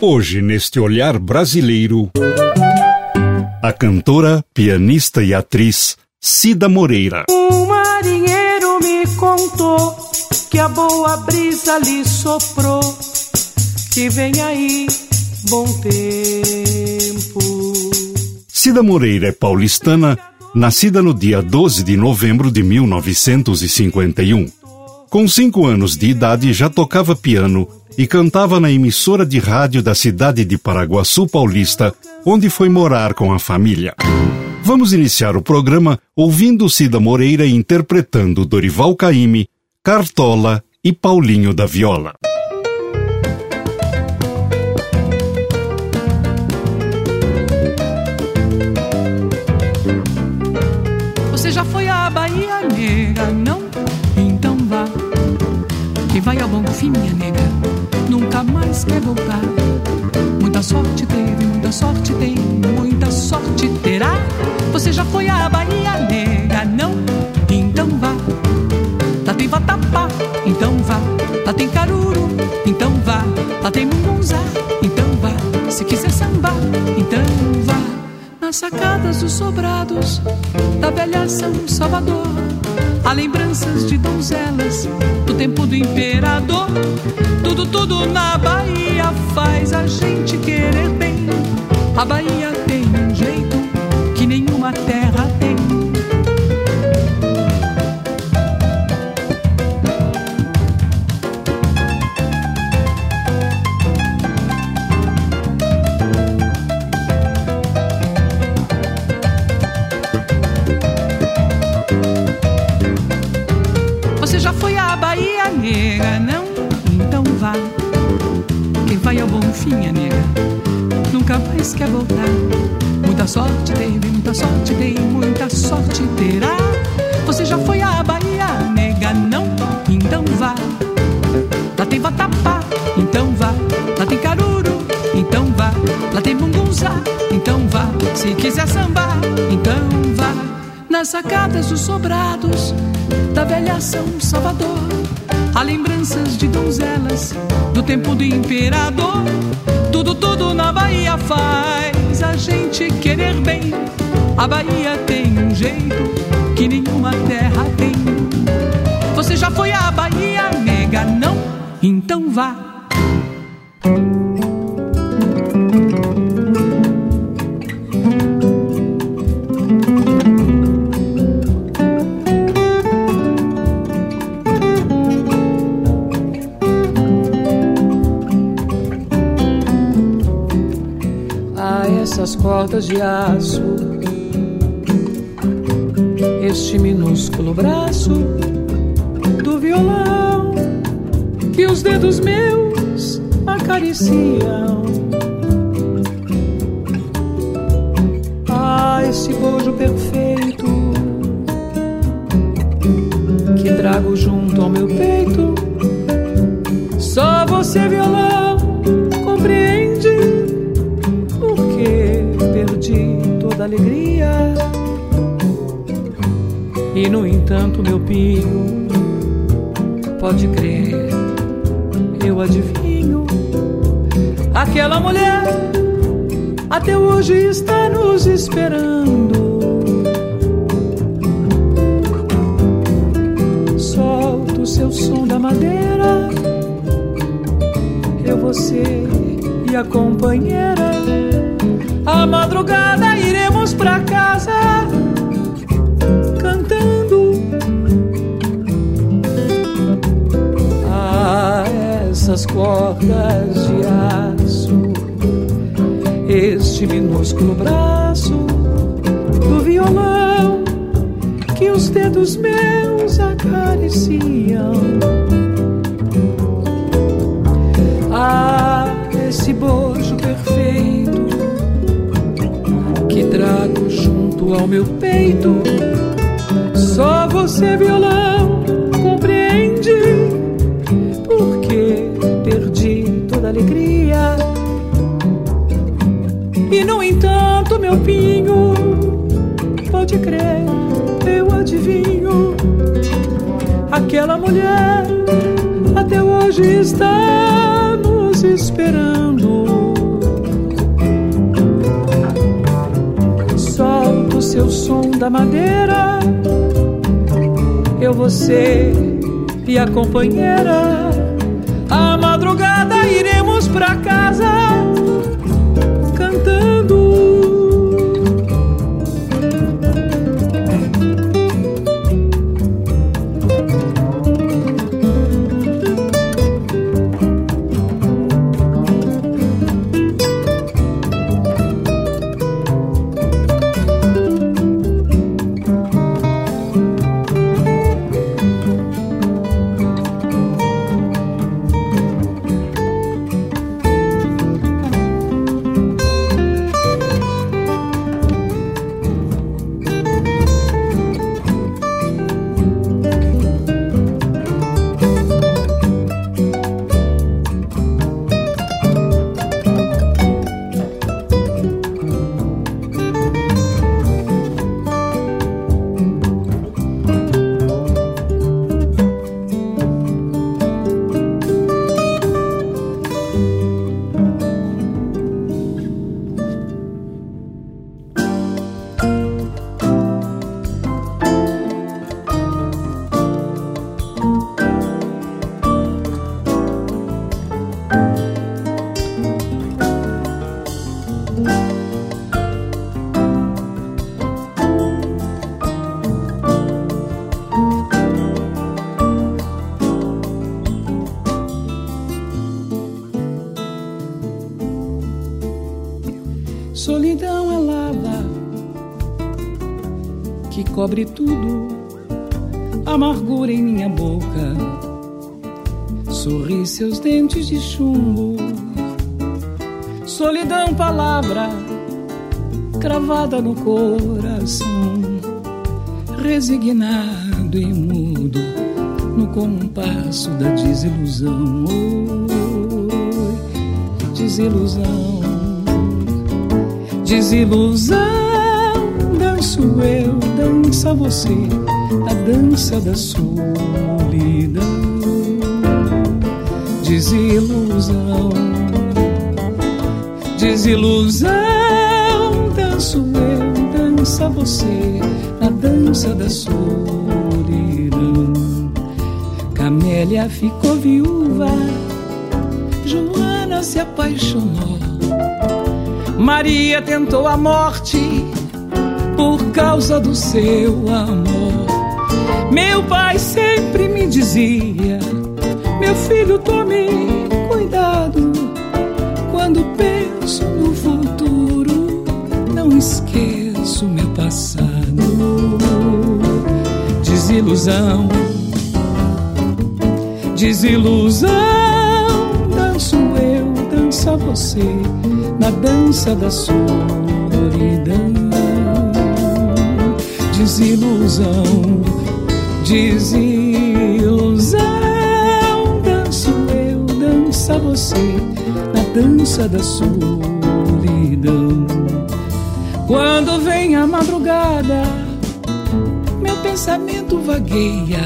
Hoje, neste olhar brasileiro, a cantora, pianista e atriz Cida Moreira. Um marinheiro me contou que a boa brisa lhe soprou, que vem aí bom tempo. Cida Moreira é paulistana, nascida no dia 12 de novembro de 1951. Com cinco anos de idade, já tocava piano e cantava na emissora de rádio da cidade de Paraguaçu Paulista, onde foi morar com a família. Vamos iniciar o programa ouvindo Cida Moreira interpretando Dorival Caymmi, Cartola e Paulinho da Viola. Vai ao bom fim, minha nega. Nunca mais quer voltar. Muita sorte teve, muita sorte tem, muita sorte terá. Você já foi à Bahia, nega? Não? Então vá. Lá tem vatapá, então vá. Lá tem caruru, então vá. Lá tem mungunzá, então vá. Se quiser sambar, então vá. Nas sacadas dos sobrados da velha São Salvador. Há lembranças de donzelas do tempo do imperador. Tudo, tudo na Bahia faz a gente querer bem. A Bahia tem um jeito que nenhuma terra tem. Quem vai ao bom fim, a nega, nunca mais quer voltar. Muita sorte teve, muita sorte tem, muita sorte terá. Você já foi à Bahia, nega? Não? Então vá. Lá tem vatapá, então vá. Lá tem caruru, então vá. Lá tem mungunzá, então vá. Se quiser sambar, então vá. Nas sacadas dos sobrados da velha São Salvador. Há lembranças de donzelas do tempo do imperador. Tudo, tudo na Bahia faz a gente querer bem. A Bahia tem um jeito que nenhuma terra tem. Você já foi à Bahia, nega? Não? Então vá. Essas cordas de aço. Este minúsculo braço do violão que os dedos meus acariciam. Ah, esse bojo perfeito que trago junto ao meu peito. Só você, violão, E no entanto, meu pinho, pode crer, eu adivinho. Aquela mulher até hoje está nos esperando. Solta o seu som da madeira, eu, você e a companheira. A madrugada iremos pra casa suas cordas de aço. Este minúsculo braço do violão que os dedos meus acariciam. Ah, esse bojo perfeito que trago junto ao meu peito. Só você, violão alegria. E no entanto, meu pinho, pode crer, eu adivinho. Aquela mulher até hoje está nos esperando. Solta o seu som da madeira, eu, você e a companheira. A madrugada pra casa cobre tudo, amargura em minha boca, sorri seus dentes de chumbo, solidão, palavra cravada no coração, resignado e mudo no compasso da desilusão. Oi, desilusão, desilusão danço eu, dança você, a dança da solidão. Desilusão, desilusão, danço eu, dança você, a dança da solidão. Camélia ficou viúva, Joana se apaixonou. Maria tentou a morte por causa do seu amor. Meu pai sempre me dizia: Meu filho, tome cuidado. Quando penso no futuro, não esqueço meu passado. Desilusão, desilusão. Danço eu, dança você, na dança da solidão desilusão, desilusão. Danço eu, dança você, na dança da solidão. Quando vem a madrugada, meu pensamento vagueia.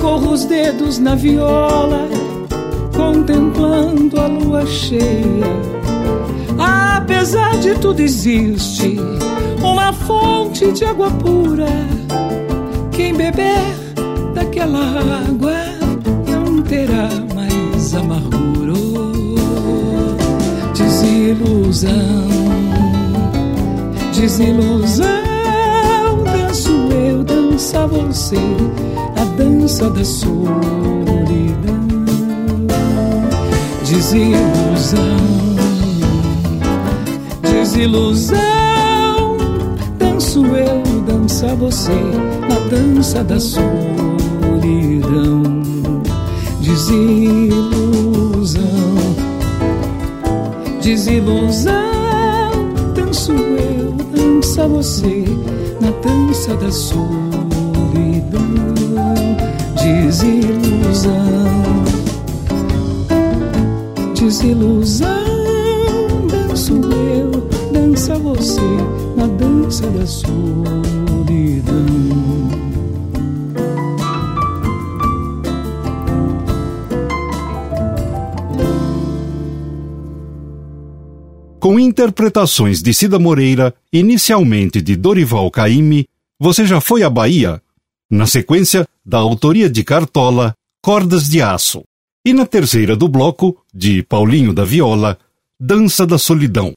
Corro os dedos na viola, contemplando a lua cheia. Apesar de tudo existe uma fonte de água pura. Quem beber daquela água não terá mais amargura. Desilusão, desilusão. Danço eu, dança você, a dança da solidão. Desilusão, desilusão. Danço eu, dança você, na dança da solidão, desilusão, desilusão. Danço eu, dança você na dança da solidão, desilusão, desilusão. Com interpretações de Cida Moreira, inicialmente de Dorival Caymmi, Você Já Foi à Bahia? Na sequência, da autoria de Cartola, Cordas de Aço. E na terceira do bloco, de Paulinho da Viola, Dança da Solidão.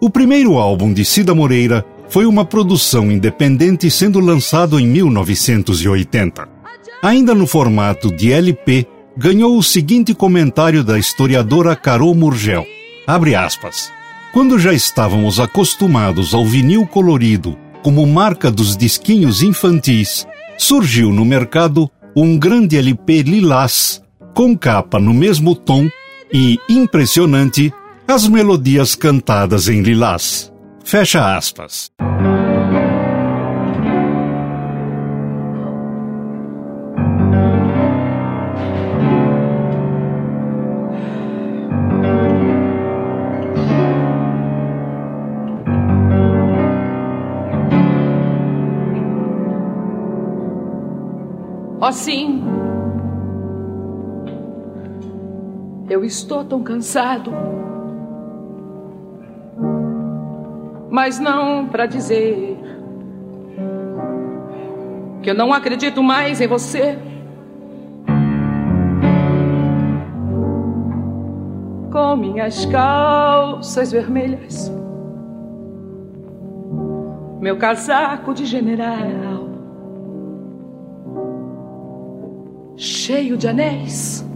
O primeiro álbum de Cida Moreira foi uma produção independente sendo lançado em 1980. Ainda no formato de LP, ganhou o seguinte comentário da historiadora Carol Murgel. Abre aspas. Quando já estávamos acostumados ao vinil colorido como marca dos disquinhos infantis, surgiu no mercado um grande LP lilás, com capa no mesmo tom e, impressionante, as melodias cantadas em lilás. Fecha aspas. Oh, sim. Eu estou tão cansado. Mas não para dizer que eu não acredito mais em você. Com minhas calças vermelhas, meu casaco de general. cheio de anéis.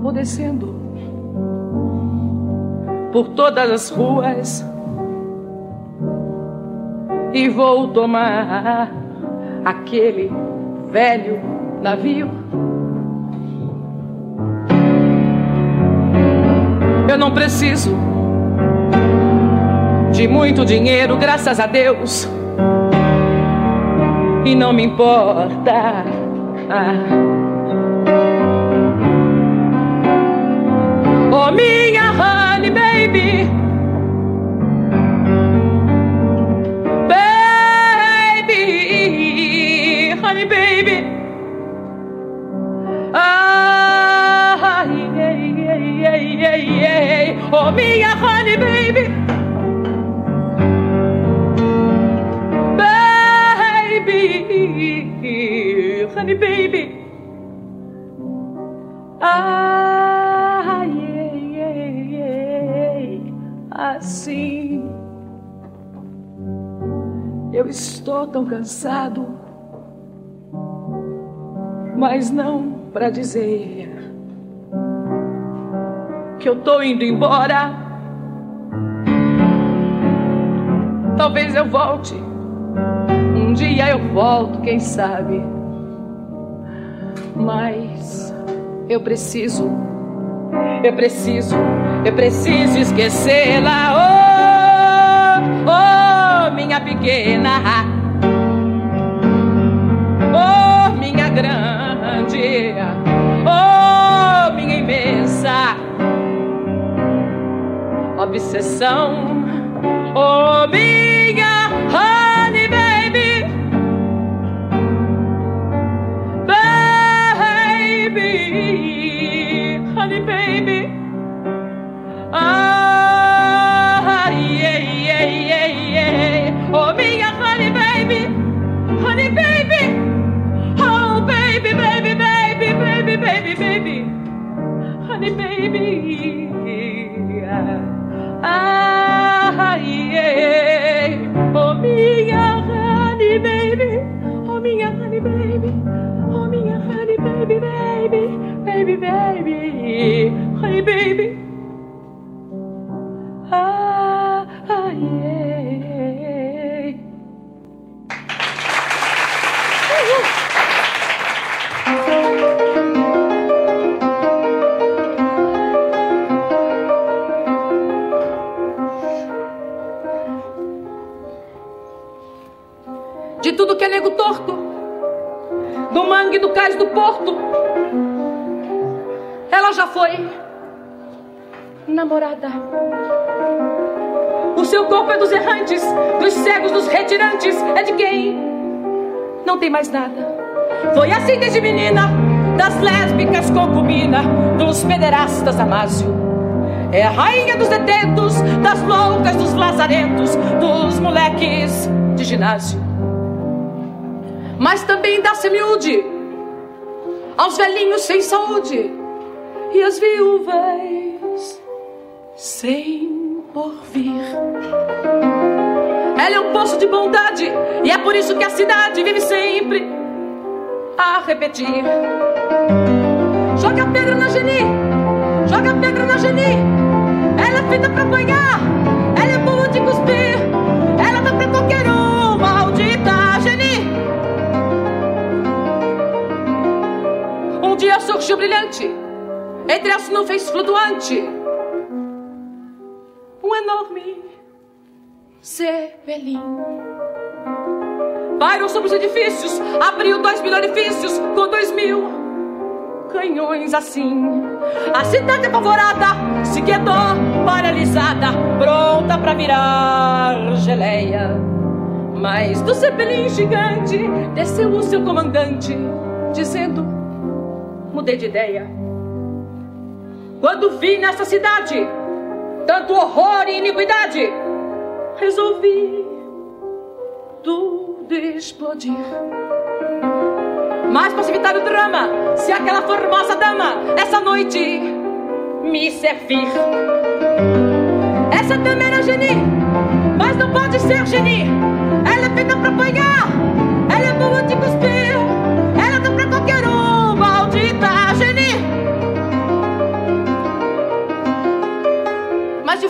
Vou descendo por todas as ruas e vou tomar aquele velho navio. Eu não preciso de muito dinheiro, graças a Deus e não me importa. Ah. Oh, minha honey baby. Baby, honey baby. Ah, yeah, yeah, yeah, yeah, yeah. Oh, minha honey baby. baby. honey baby. Assim, eu estou tão cansado, mas não para dizer que eu tô indo embora. Talvez eu volte. Um dia eu volto, quem sabe mas eu preciso, eu preciso, eu preciso esquecê-la. Oh, oh, minha pequena, oh, minha grande, oh, minha imensa obsessão, oh, minha honey honey baby. Oh, baby, baby, baby, baby, baby, baby, honey baby. Ah, yeah. Oh, me, honey baby. Oh, me, honey baby. Oh, me, honey baby, baby baby, baby, baby. Nego torto, do mangue do cais do porto. Ela já foi namorada. O seu corpo é dos errantes, dos cegos, dos retirantes. É de quem não tem mais nada. Foi assim desde menina, das lésbicas concubina, dos pederastas Amásio. É a rainha dos detentos, das loucas, dos lazarentos, dos moleques de ginásio. Mas também dá semiúde aos velhinhos sem saúde. E às viúvas sem porvir. Ela é um poço de bondade. E é por isso que a cidade vive sempre a repetir. Joga pedra na Geni, joga pedra na Geni. Ela é feita pra apanhar, ela é boa de cuspir, ela dá pra qualquer um, maldita brilhante, entre as nuvens flutuante um enorme zeppelin. Pairou sobre os edifícios, abriu dois mil orifícios com dois mil canhões assim. A cidade apavorada se quedou paralisada, pronta para virar geleia. Mas do zeppelin gigante desceu o seu comandante, dizendo: Mudei de ideia. Quando vi nessa cidade tanto horror e iniquidade, resolvi tudo explodir. Mas para evitar o drama, se aquela formosa dama essa noite me servir. Essa dama era Geni, mas não pode ser Geni. Ela é feita para apanhar, ela é boa de cuspir,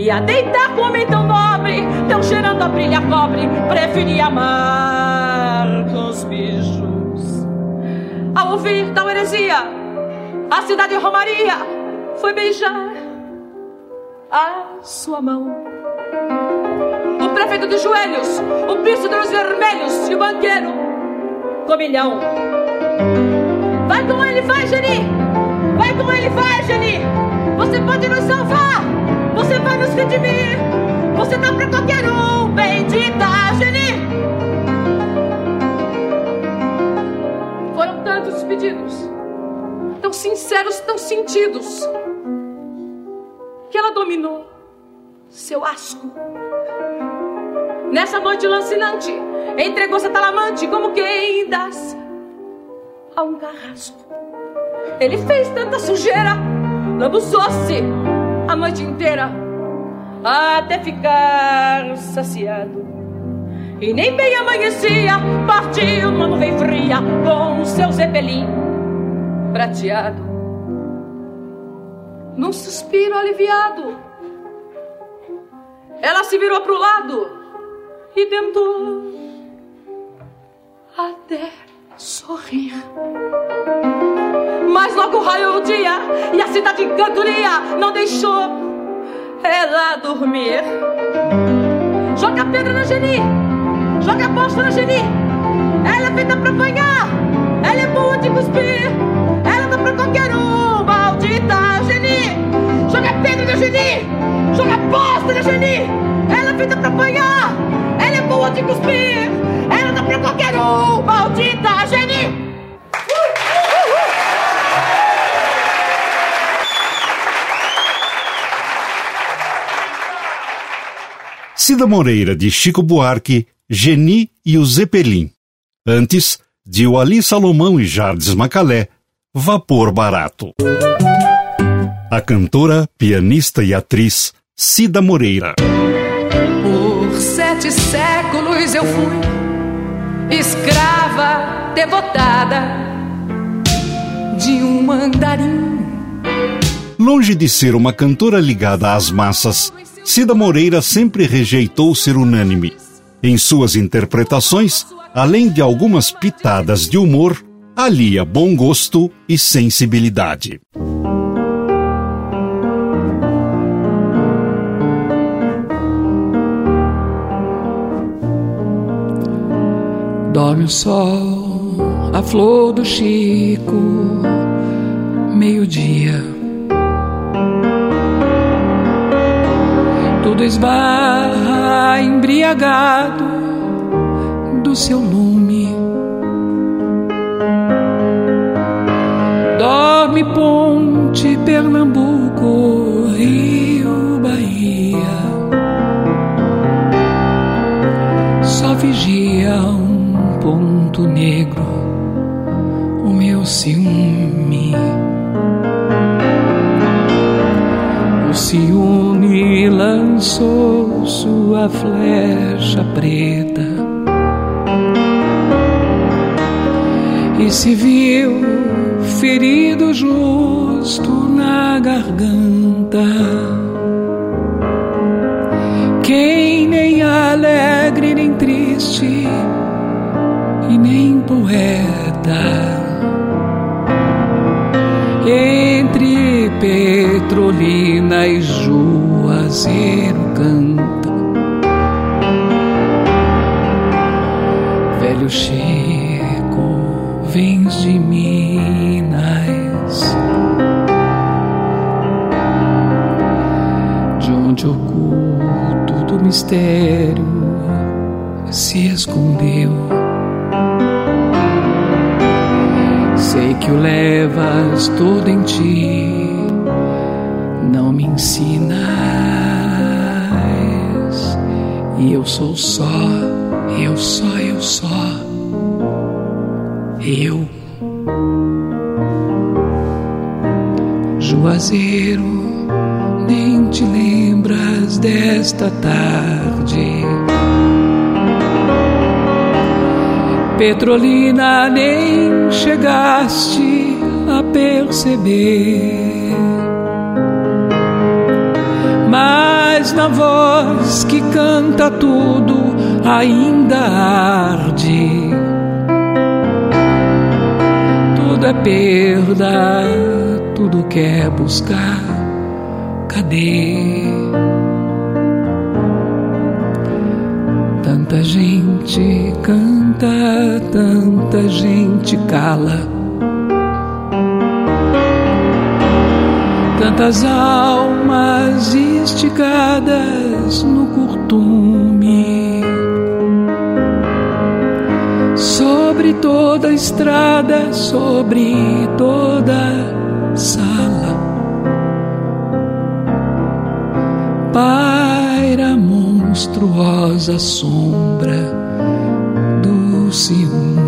E a deitar com homem tão nobre, tão cheirando a brilha cobre, preferia amar com os bichos. Ao ouvir tal heresia, a cidade de Romaria foi beijar a sua mão. O prefeito dos joelhos, o príncipe dos vermelhos e o banqueiro com milhão. Vai com ele, vai, Geni! Vai com ele, vai, Geni! Você pode nos salvar! Você vai nos redimir. Você dá pra qualquer um, bendita Geni. Foram tantos os pedidos, tão sinceros, tão sentidos, que ela dominou seu asco. Nessa noite lancinante, entregou-se a talamante como quem das a um carrasco. Ele fez tanta sujeira, lambuzou-se a noite inteira até ficar saciado. E nem bem amanhecia, partiu numa nuvem fria com seu zeppelin prateado. Num suspiro aliviado, ela se virou pro lado e tentou até sorrir. Mas logo raiou o dia e a cidade em cantoria não deixou ela dormir. Joga pedra na Geni, joga bosta na Geni. Ela é feita pra apanhar, ela é boa de cuspir. Ela dá pra qualquer um, maldita Geni. Joga pedra na Geni, joga bosta na Geni. Ela é feita pra apanhar, ela é boa de cuspir. Ela dá pra qualquer um, maldita Geni. Cida Moreira de Chico Buarque, Geni e o Zeppelin. Antes, de Wali Salomão e Jardes Macalé, Vapor Barato. A cantora, pianista e atriz Cida Moreira. Por sete séculos eu fui escrava devotada de um mandarim. Longe de ser uma cantora ligada às massas, Cida Moreira sempre rejeitou ser unânime. Em suas interpretações, além de algumas pitadas de humor, alia bom gosto e sensibilidade. Dorme o sol, a flor do Chico, meio-dia. Tudo esbarra embriagado do seu lume. Dorme Ponte, Pernambuco, Rio, Bahia. Só vigia um ponto negro, o meu ciúme. O ciúme lançou sua flecha preta e se viu ferido justo na garganta. Quem nem alegre nem triste e nem poeta entre Juazeiro canta. Velho Chico, vens de Minas, de onde oculto do mistério se escondeu. Sei que o levas todo em ti, não me ensinas. E eu sou só, eu só, eu só, eu. Juazeiro, nem te lembras desta tarde. Petrolina nem chegaste a perceber. Mas na voz que canta tudo ainda arde. Tudo é perda, tudo quer buscar. Cadê? Tanta gente canta, tanta gente cala. Tantas almas esticadas no curtume. Sobre toda estrada, sobre toda sala. Paira monstruosa sombra do ciúme.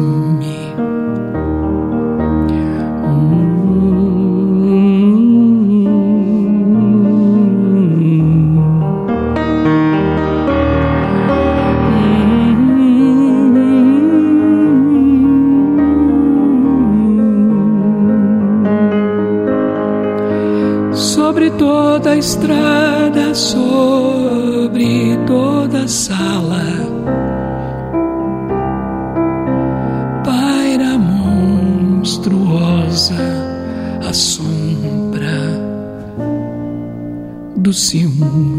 Estrada, sobre toda sala, paira monstruosa a sombra do ciúme.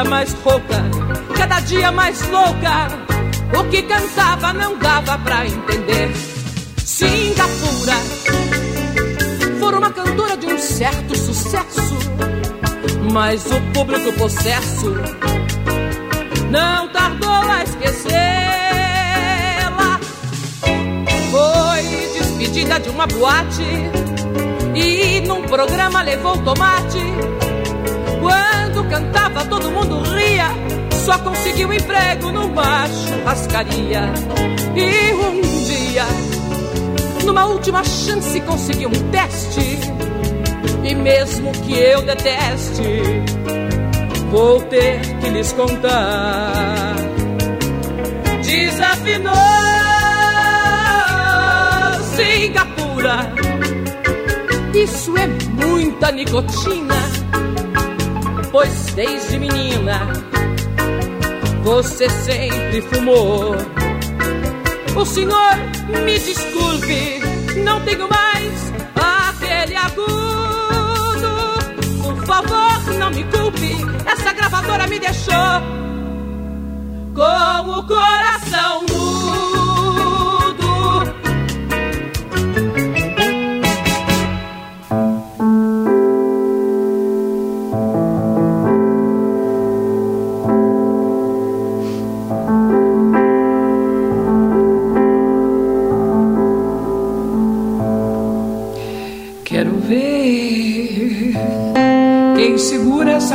Dia mais rouca, cada dia mais louca. O que cantava não dava pra entender. Singapura, for uma cantora de um certo sucesso, mas o público possesso não tardou a esquecê-la. Foi despedida de uma boate e num programa levou tomate. Quando cantava, todo mundo ria. Só conseguiu emprego numa churrascaria. E um dia, numa última chance, conseguiu um teste. E mesmo que eu deteste, vou ter que lhes contar. Desafinou Singapura. Isso é muita nicotina, pois desde menina você sempre fumou. O senhor me desculpe, não tenho mais aquele agudo. Por favor, não me culpe, essa gravadora me deixou com o coração mudo.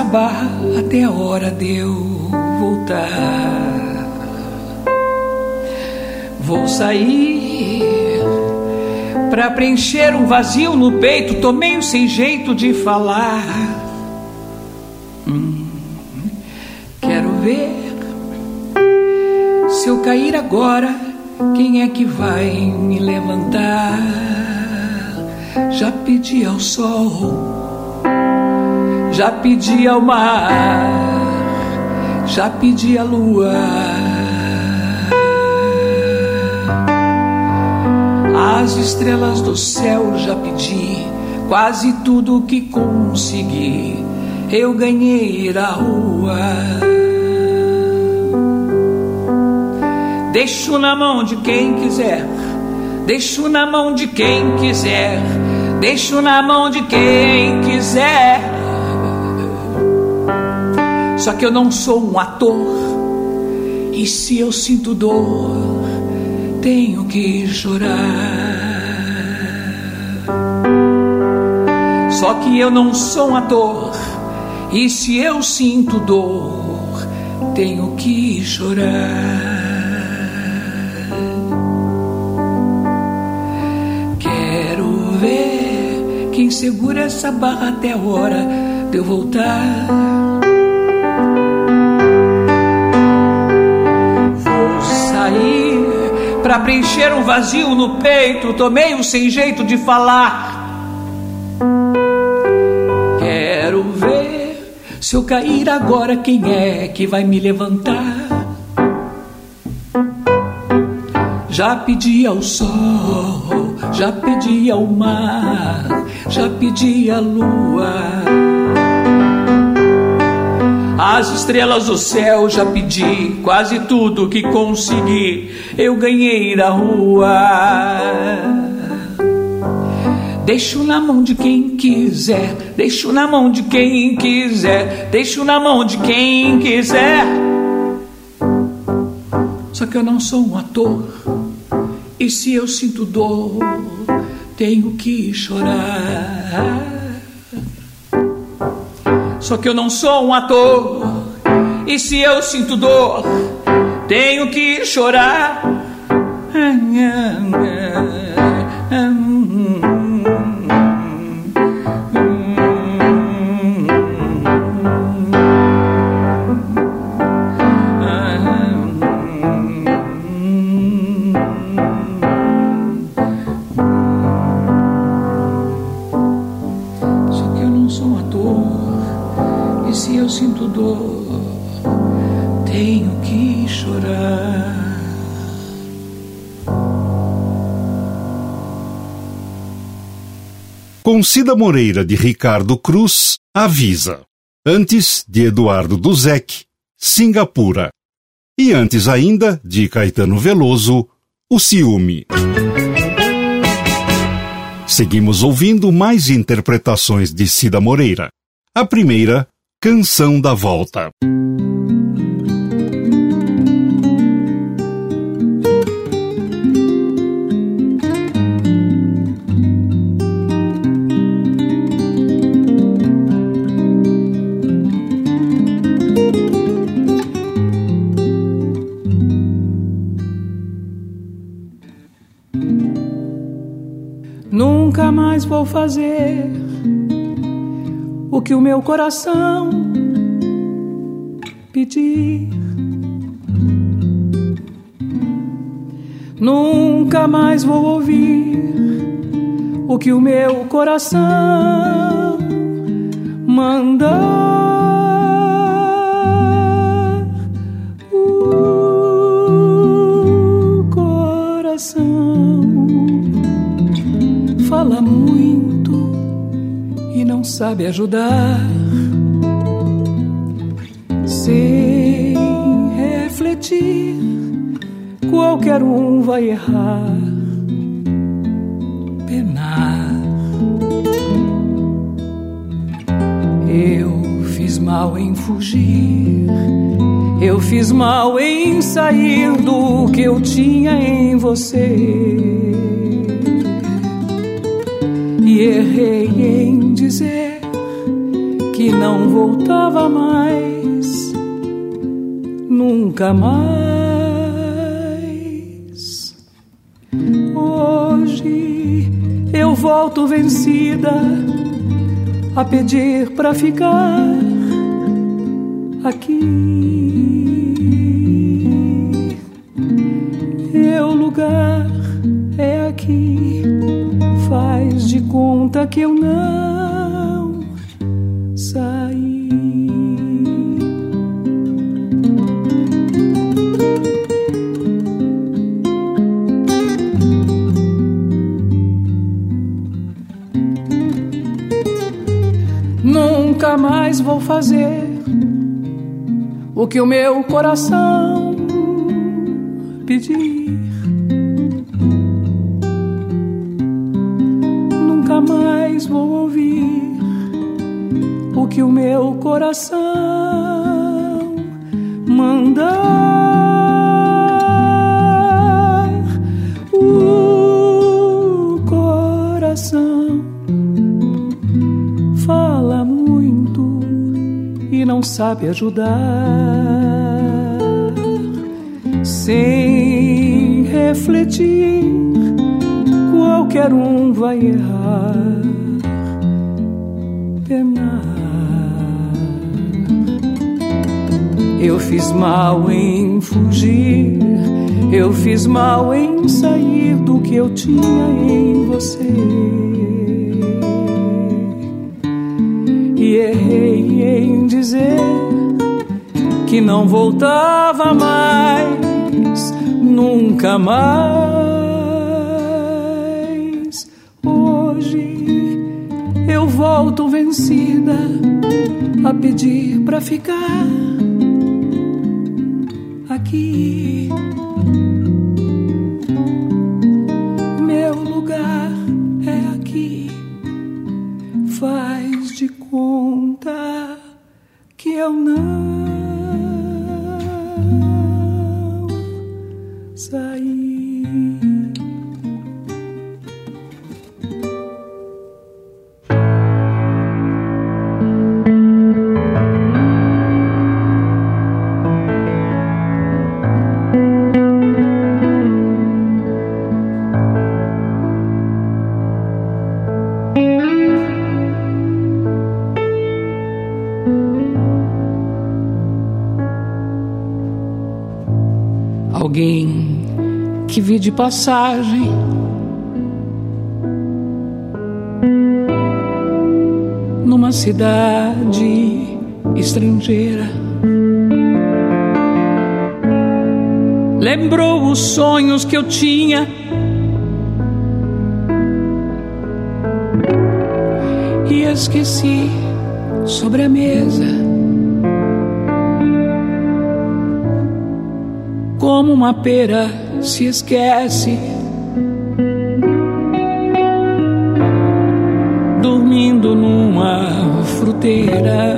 Barra até a hora de eu voltar. Vou sair pra preencher um vazio no peito. Tô meio sem jeito de falar. Hum, quero ver se eu cair agora, quem é que vai me levantar? Já pedi ao sol, já pedi ao mar, já pedi à lua. As estrelas do céu já pedi, quase tudo que consegui, eu ganhei na rua. Deixo na mão de quem quiser, deixo na mão de quem quiser, deixo na mão de quem quiser. Só que eu não sou um ator, e se eu sinto dor, tenho que chorar. Só que eu não sou um ator, e se eu sinto dor, tenho que chorar. Quero ver quem segura essa barra até a hora de eu voltar. Sair pra preencher um vazio no peito. Tô meio sem jeito de falar. Quero ver se eu cair agora, quem é que vai me levantar? Já pedi ao sol, já pedi ao mar, já pedi à lua. As estrelas do céu já pedi, quase tudo que consegui, eu ganhei na rua. Deixo na mão de quem quiser, deixo na mão de quem quiser, deixo na mão de quem quiser. Só que eu não sou um ator, e se eu sinto dor, tenho que chorar. Só que eu não sou um ator, e se eu sinto dor, tenho que chorar. Cida Moreira de Ricardo Cruz, avisa. Antes, de Eduardo Duzek, Singapura. E antes ainda, de Caetano Veloso, O Ciúme. Seguimos ouvindo mais interpretações de Cida Moreira. A primeira, Canção da Volta. Fazer o que o meu coração pedir. Nunca mais vou ouvir o que o meu coração mandar. Sabe ajudar. Sem refletir, qualquer um vai errar, penar. Eu fiz mal em fugir, eu fiz mal em sair do que eu tinha em você e errei em dizer que não voltava mais, nunca mais. Hoje eu volto vencida a pedir para ficar aqui. Meu lugar é aqui faz de conta que eu não Nunca mais vou fazer o que o meu coração pedir. Nunca mais vou ouvir o que o meu coração mandar. Não sabe ajudar. Sem refletir qualquer um vai errar, penar. Eu fiz mal em fugir, eu fiz mal em sair do que eu tinha em você. E errei em dizer que não voltava mais, nunca mais. Hoje eu volto vencida a pedir pra ficar aqui. Passagem. Numa cidade estrangeira. Lembrou os sonhos que eu tinha. E esqueci sobre a mesa. Como uma pera se esquece, dormindo numa fruteira.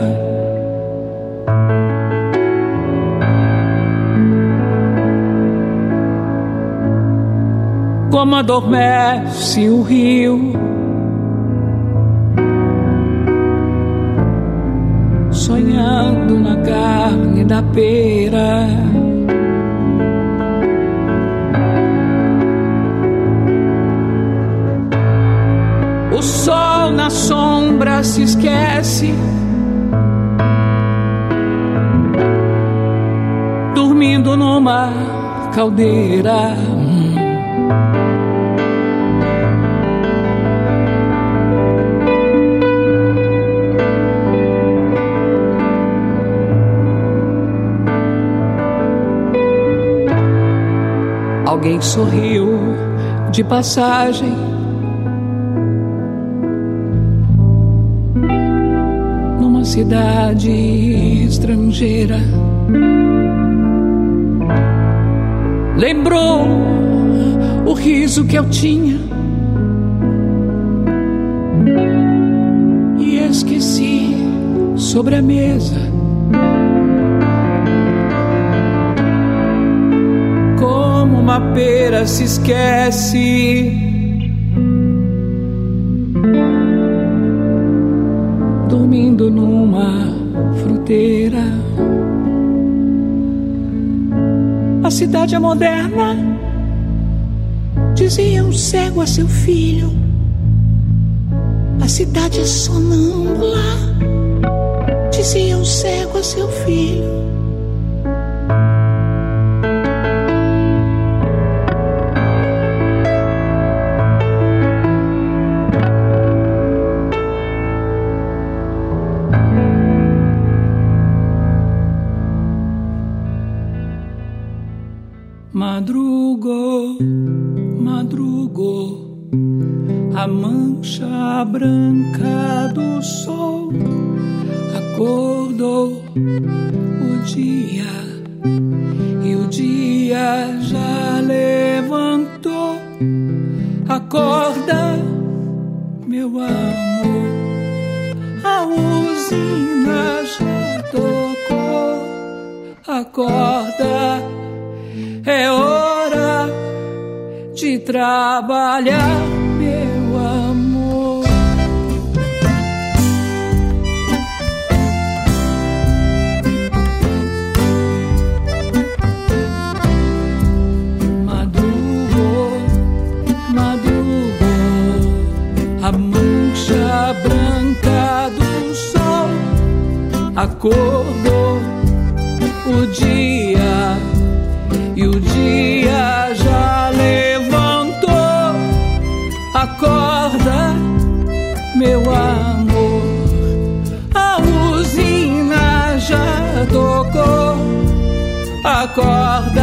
Como adormece o rio sonhando na carne da pera. Na sombra se esquece. Dormindo numa caldeira. Alguém sorriu de passagem. Cidade estrangeira. Lembrou o riso que eu tinha. E esqueci sobre a mesa uma pera se esquece. Numa fruteira. A cidade é moderna, dizia um cego a seu filho. A cidade é sonâmbula, dizia um cego a seu filho. Acordou o dia e o dia já levantou. Acorda, meu amor, a usina já tocou. Acorda,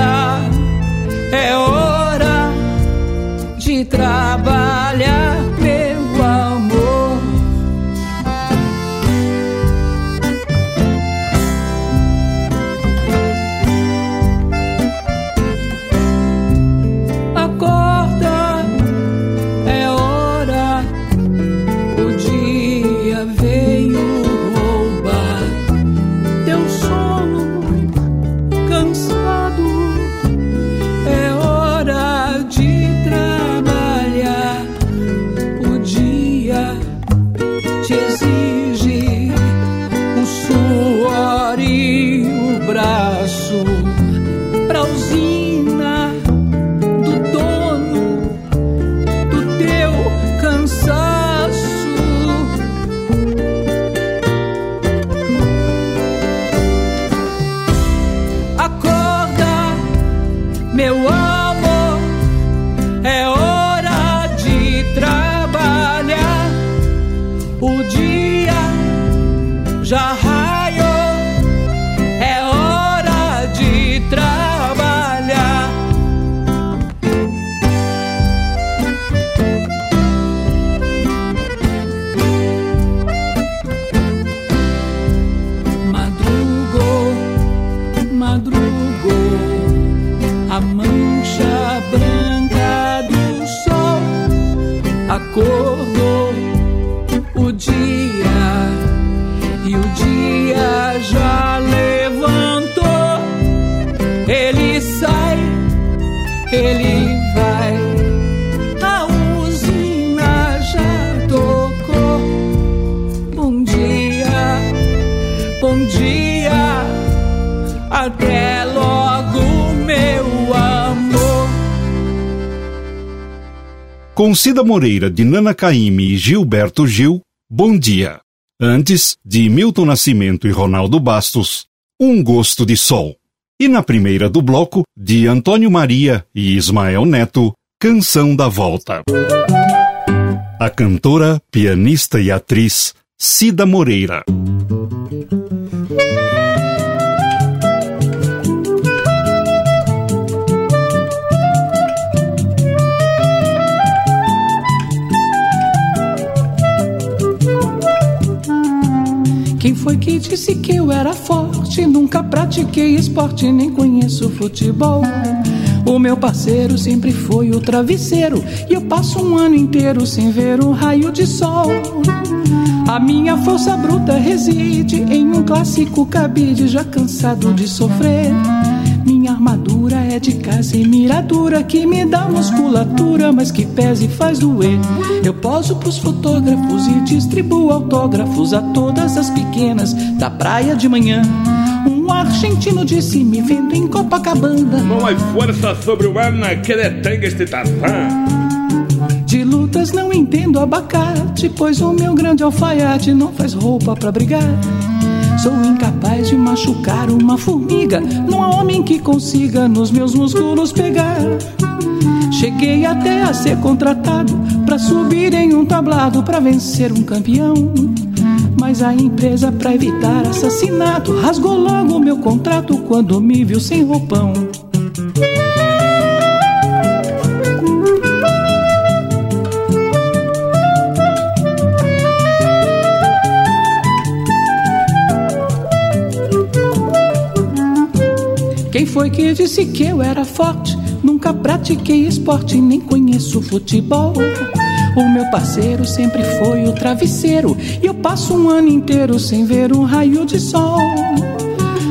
acordou Cida Moreira de Nana Caymmi e Gilberto Gil, Bom Dia. Antes, de Milton Nascimento e Ronaldo Bastos, Um Gosto de Sol. E na primeira do bloco, de Antônio Maria e Ismael Neto, Canção da Volta. A cantora, pianista e atriz Cida Moreira. Foi que disse que eu era forte? Nunca pratiquei esporte, nem conheço futebol. O meu parceiro sempre foi o travesseiro. E eu passo um ano inteiro sem ver um raio de sol. A minha força bruta reside em um clássico cabide, já cansado de sofrer. Minha armadura é de casa e miradura que me dá musculatura, mas que pesa e faz doer. Eu poso pros fotógrafos e distribuo autógrafos a todas as pequenas da praia de manhã. Um argentino disse me vendo em Copacabana. Não há força sobre-humana que detenga este Tarzan. De lutas não entendo abacate, pois o meu grande alfaiate não faz roupa pra brigar. Sou incapaz de machucar uma formiga. Não há homem que consiga nos meus músculos pegar. Cheguei até a ser contratado pra subir em um tablado pra vencer um campeão. Mas a empresa, pra evitar assassinato, rasgou logo meu contrato quando me viu sem roupão. Quem foi que disse que eu era forte? Nunca pratiquei esporte, nem conheço futebol. O meu parceiro sempre foi o travesseiro. E eu passo um ano inteiro sem ver um raio de sol.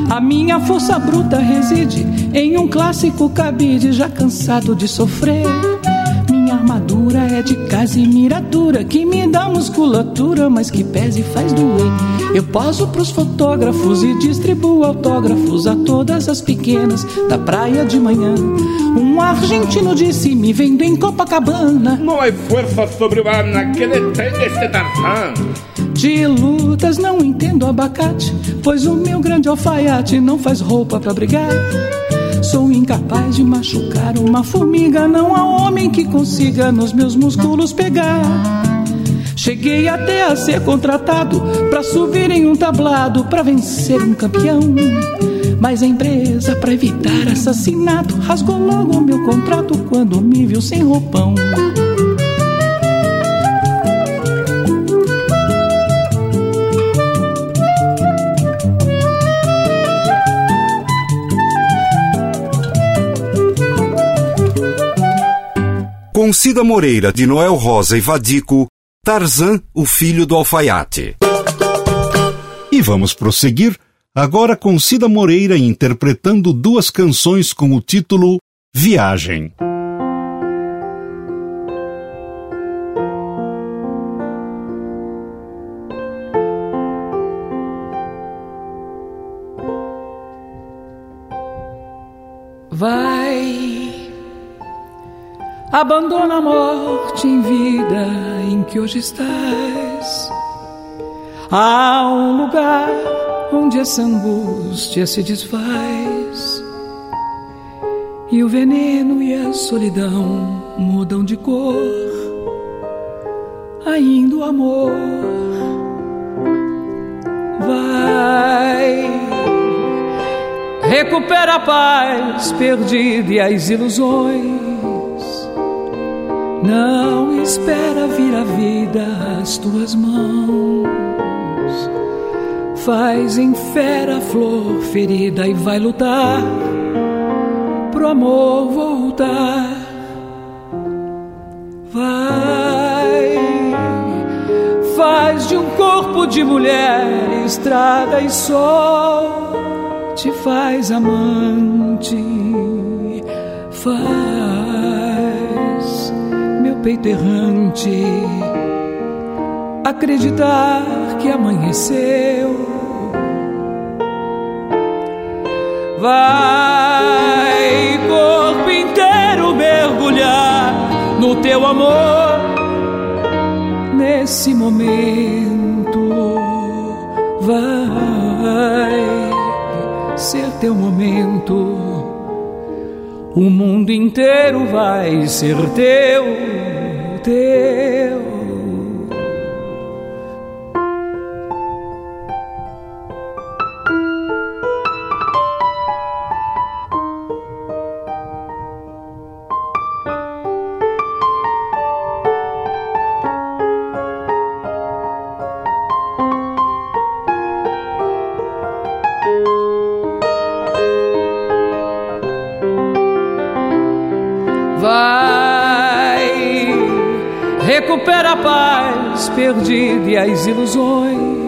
A minha força bruta reside em um clássico cabide, já cansado de sofrer. É de casa e miradura, que me dá musculatura, mas que pesa e faz doer. Eu poso pros fotógrafos e distribuo autógrafos a todas as pequenas da praia de manhã. Um argentino disse me vendo em Copacabana. Não há força sobre-humana que detenga este Tarzan. De lutas não entendo abacate, pois o meu grande alfaiate não faz roupa pra brigar. Sou incapaz de machucar uma formiga, não há homem que consiga nos meus músculos pegar. Cheguei até a ser contratado pra subir em um tablado pra vencer um campeão. Mas a empresa, pra evitar assassinato, rasgou logo meu contrato quando me viu sem roupão. Com Cida Moreira, de Noel Rosa e Vadico, Tarzan, o filho do alfaiate. E vamos prosseguir agora com Cida Moreira interpretando duas canções com o título Viagem. Abandona a morte em vida em que hoje estás. Há um lugar onde essa angústia se desfaz. E o veneno e a solidão mudam de cor. Ainda o amor vai. Recupera a paz perdida e as ilusões. Não espera vir a vida às tuas mãos. Faz em fera a flor ferida e vai lutar. Pro amor voltar. Vai. Corpo de mulher, estrada e sol. Te faz amante, faz peito errante acreditar que amanheceu. Vai, corpo inteiro mergulhar no teu amor nesse momento. Vai ser teu momento. O mundo inteiro vai ser teu, teu. Perdida e as ilusões.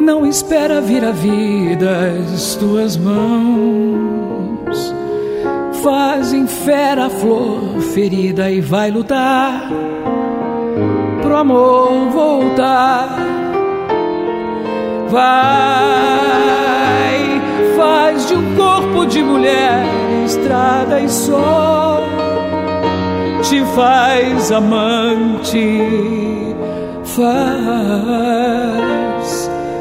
Não espera vir a vida as tuas mãos. Fazem fera a flor ferida e vai lutar pro amor voltar. Vai, faz de um corpo de mulher estrada e sol te faz amante, faz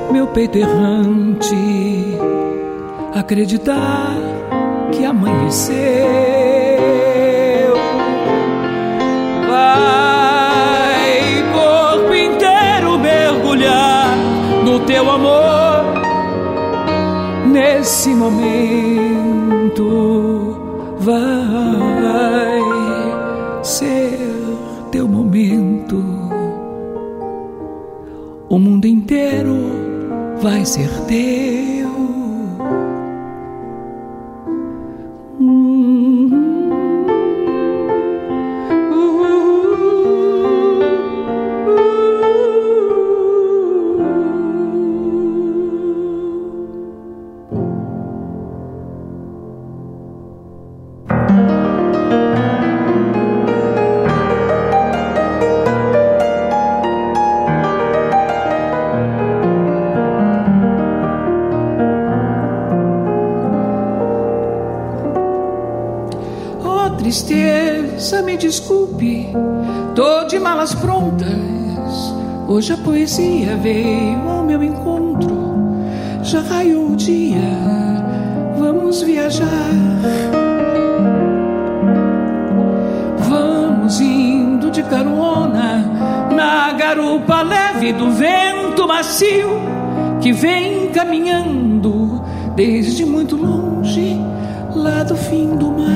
meu peito errante acreditar que amanheceu. Vai, corpo inteiro mergulhar no teu amor nesse momento. Vai vai ser teu. Hoje a poesia veio ao meu encontro. Já raiou o dia, vamos viajar. Vamos indo de carona na garupa leve do vento macio que vem caminhando desde muito longe, lá do fim do mar.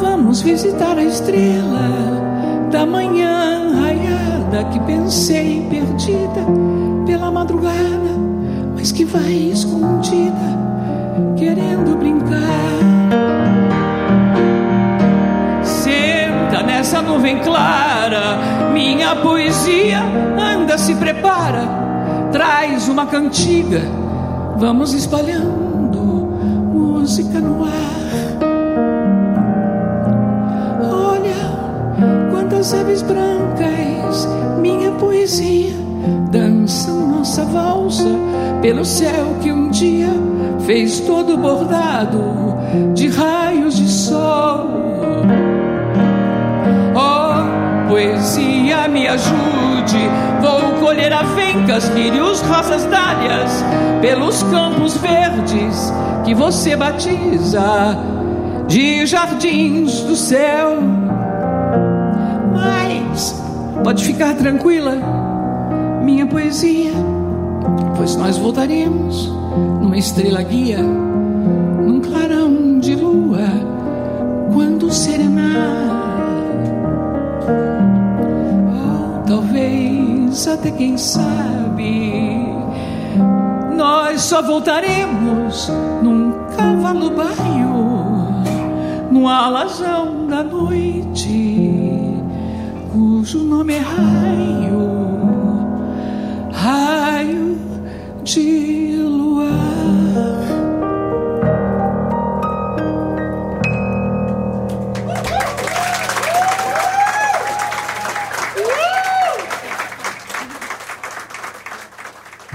Vamos visitar a estrela da manhã raiada que pensei perdida pela madrugada, mas que vai escondida, querendo brincar. Senta nessa nuvem clara, minha poesia anda, se prepara, traz uma cantiga, vamos espalhando música no ar. Das aves brancas, minha poesia. Dançam nossa valsa pelo céu que um dia fez todo bordado de raios de sol. Oh, poesia, me ajude, vou colher avencas, lírios, rosas, dálias pelos campos verdes que você batiza de jardins do céu Pode ficar tranquila, minha poesia, pois nós voltaremos numa estrela guia, num clarão de lua, quando serenar. Oh, talvez até quem sabe, nós só voltaremos num cavalo baio, no alazão da noite cujo nome é raio, raio de luar.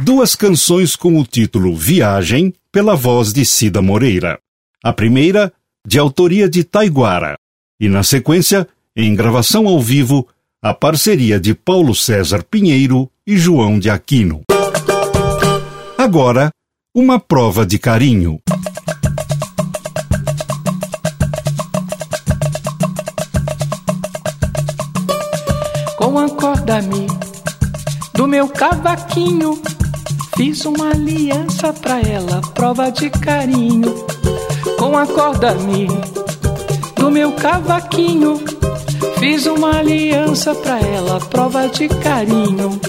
duas canções com o título Viagem, pela voz de Cida Moreira. A primeira, de autoria de Taiguara, e na sequência, em gravação ao vivo, a parceria de Paulo César Pinheiro e João de Aquino. Agora, uma prova de carinho. Com a corda-me do meu cavaquinho Fiz uma aliança pra ela, prova de carinho, com a corda-me do meu cavaquinho. Fiz uma aliança pra ela, prova de carinho.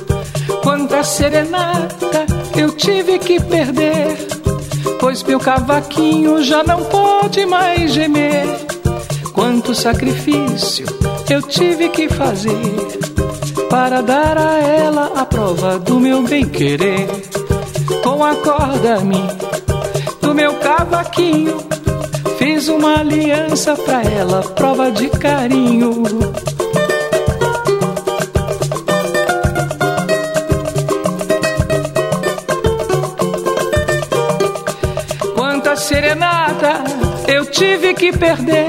Quanta serenata eu tive que perder, pois meu cavaquinho já não pode mais gemer. Quanto sacrifício eu tive que fazer para dar a ela a prova do meu bem-querer com a corda-me do meu cavaquinho. Fiz uma aliança pra ela, prova de carinho. Quanta serenata eu tive que perder,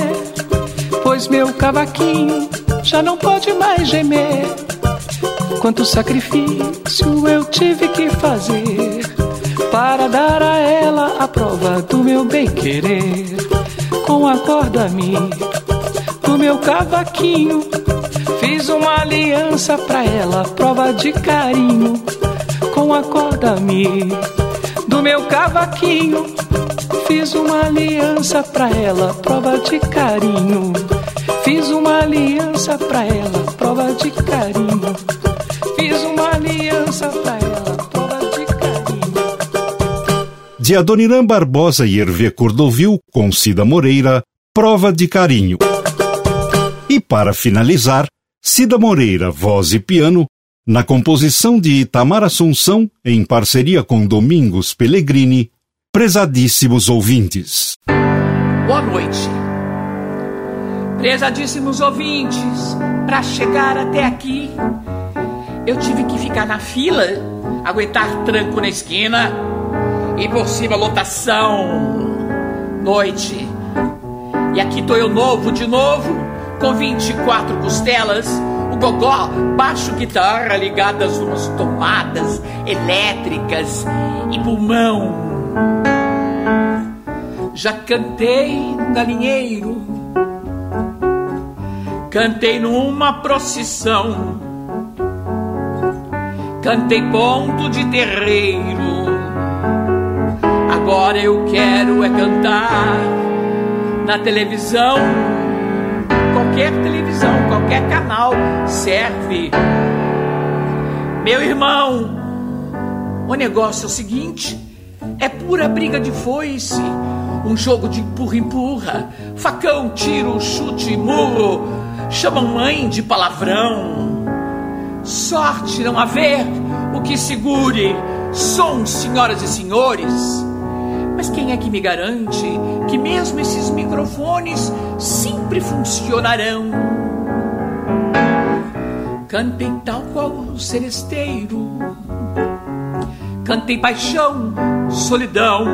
pois meu cavaquinho já não pode mais gemer. Quanto sacrifício eu tive que fazer para dar a ela a prova do meu bem-querer. Com a corda-me do meu cavaquinho, fiz uma aliança pra ela, prova de carinho. Com a corda-me do meu cavaquinho, fiz uma aliança pra ela, prova de carinho. Fiz uma aliança pra ela, prova de carinho. De Adoniran Barbosa e Hervé Cordovil com Cida Moreira, Prova de Carinho. E para finalizar, Cida Moreira, voz e piano, na composição de Itamar Assunção, em parceria com Domingos Pellegrini, Prezadíssimos ouvintes. Boa noite. Prezadíssimos ouvintes, para chegar até aqui, eu tive que ficar na fila, aguentar tranco na esquina e por cima lotação, noite. E aqui tô eu novo de novo, com 24 costelas, o gogó, baixo, guitarra ligadas umas tomadas elétricas e pulmão. Já cantei num galinheiro, cantei numa procissão, cantei ponto de terreiro Agora eu quero é cantar na televisão. Qualquer televisão, qualquer canal serve. Meu irmão, o negócio é o seguinte: é pura briga de foice, um jogo de empurra-empurra, facão, tiro, chute, murro, chamam mãe de palavrão. Sorte não haver o que segure, som, senhoras e senhores. Mas quem é que me garante que mesmo esses microfones sempre funcionarão? Cantei tal qual o seresteiro, cantei paixão, solidão,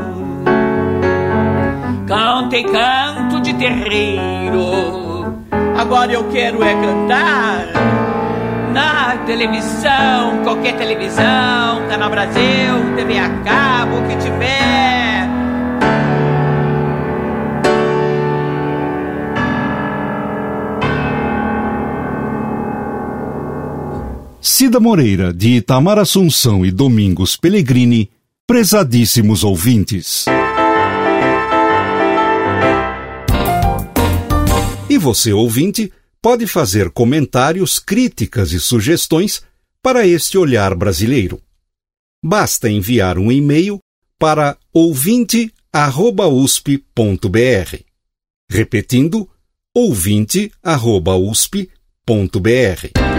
cantei canto de terreiro. Agora eu quero é cantar na televisão, qualquer televisão, Canal Brasil, TV a cabo, o que tiver. Cida Moreira, de Itamar Assunção e Domingos Pellegrini, prezadíssimos ouvintes. E você, ouvinte, pode fazer comentários, críticas e sugestões para este olhar brasileiro. Basta enviar um e-mail para ouvinte@usp.br. Repetindo, ouvinte@usp.br.